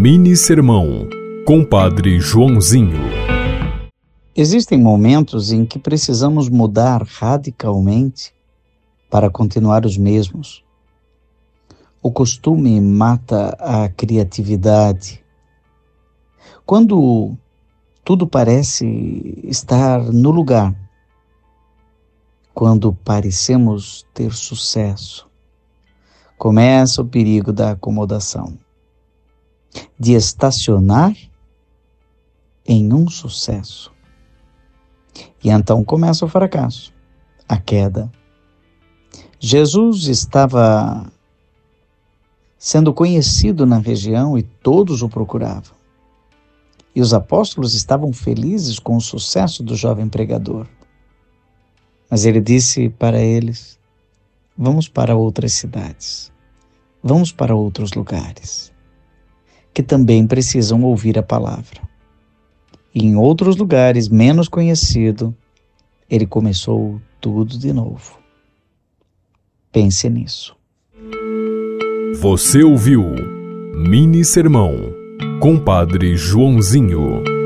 Mini Sermão, Compadre Joãozinho. Existem momentos em que precisamos mudar radicalmente para continuar os mesmos. O costume mata a criatividade. Quando tudo parece estar no lugar, quando parecemos ter sucesso, começa o perigo da acomodação, de estacionar em um sucesso. E então começa o fracasso, a queda. Jesus estava sendo conhecido na região e todos o procuravam. E os apóstolos estavam felizes com o sucesso do jovem pregador. Mas ele disse para eles: Vamos para outras cidades. Vamos para outros lugares que também precisam ouvir a palavra. E em outros lugares menos conhecido, ele começou tudo de novo. Pense nisso. Você ouviu Mini Sermão, Compadre Joãozinho.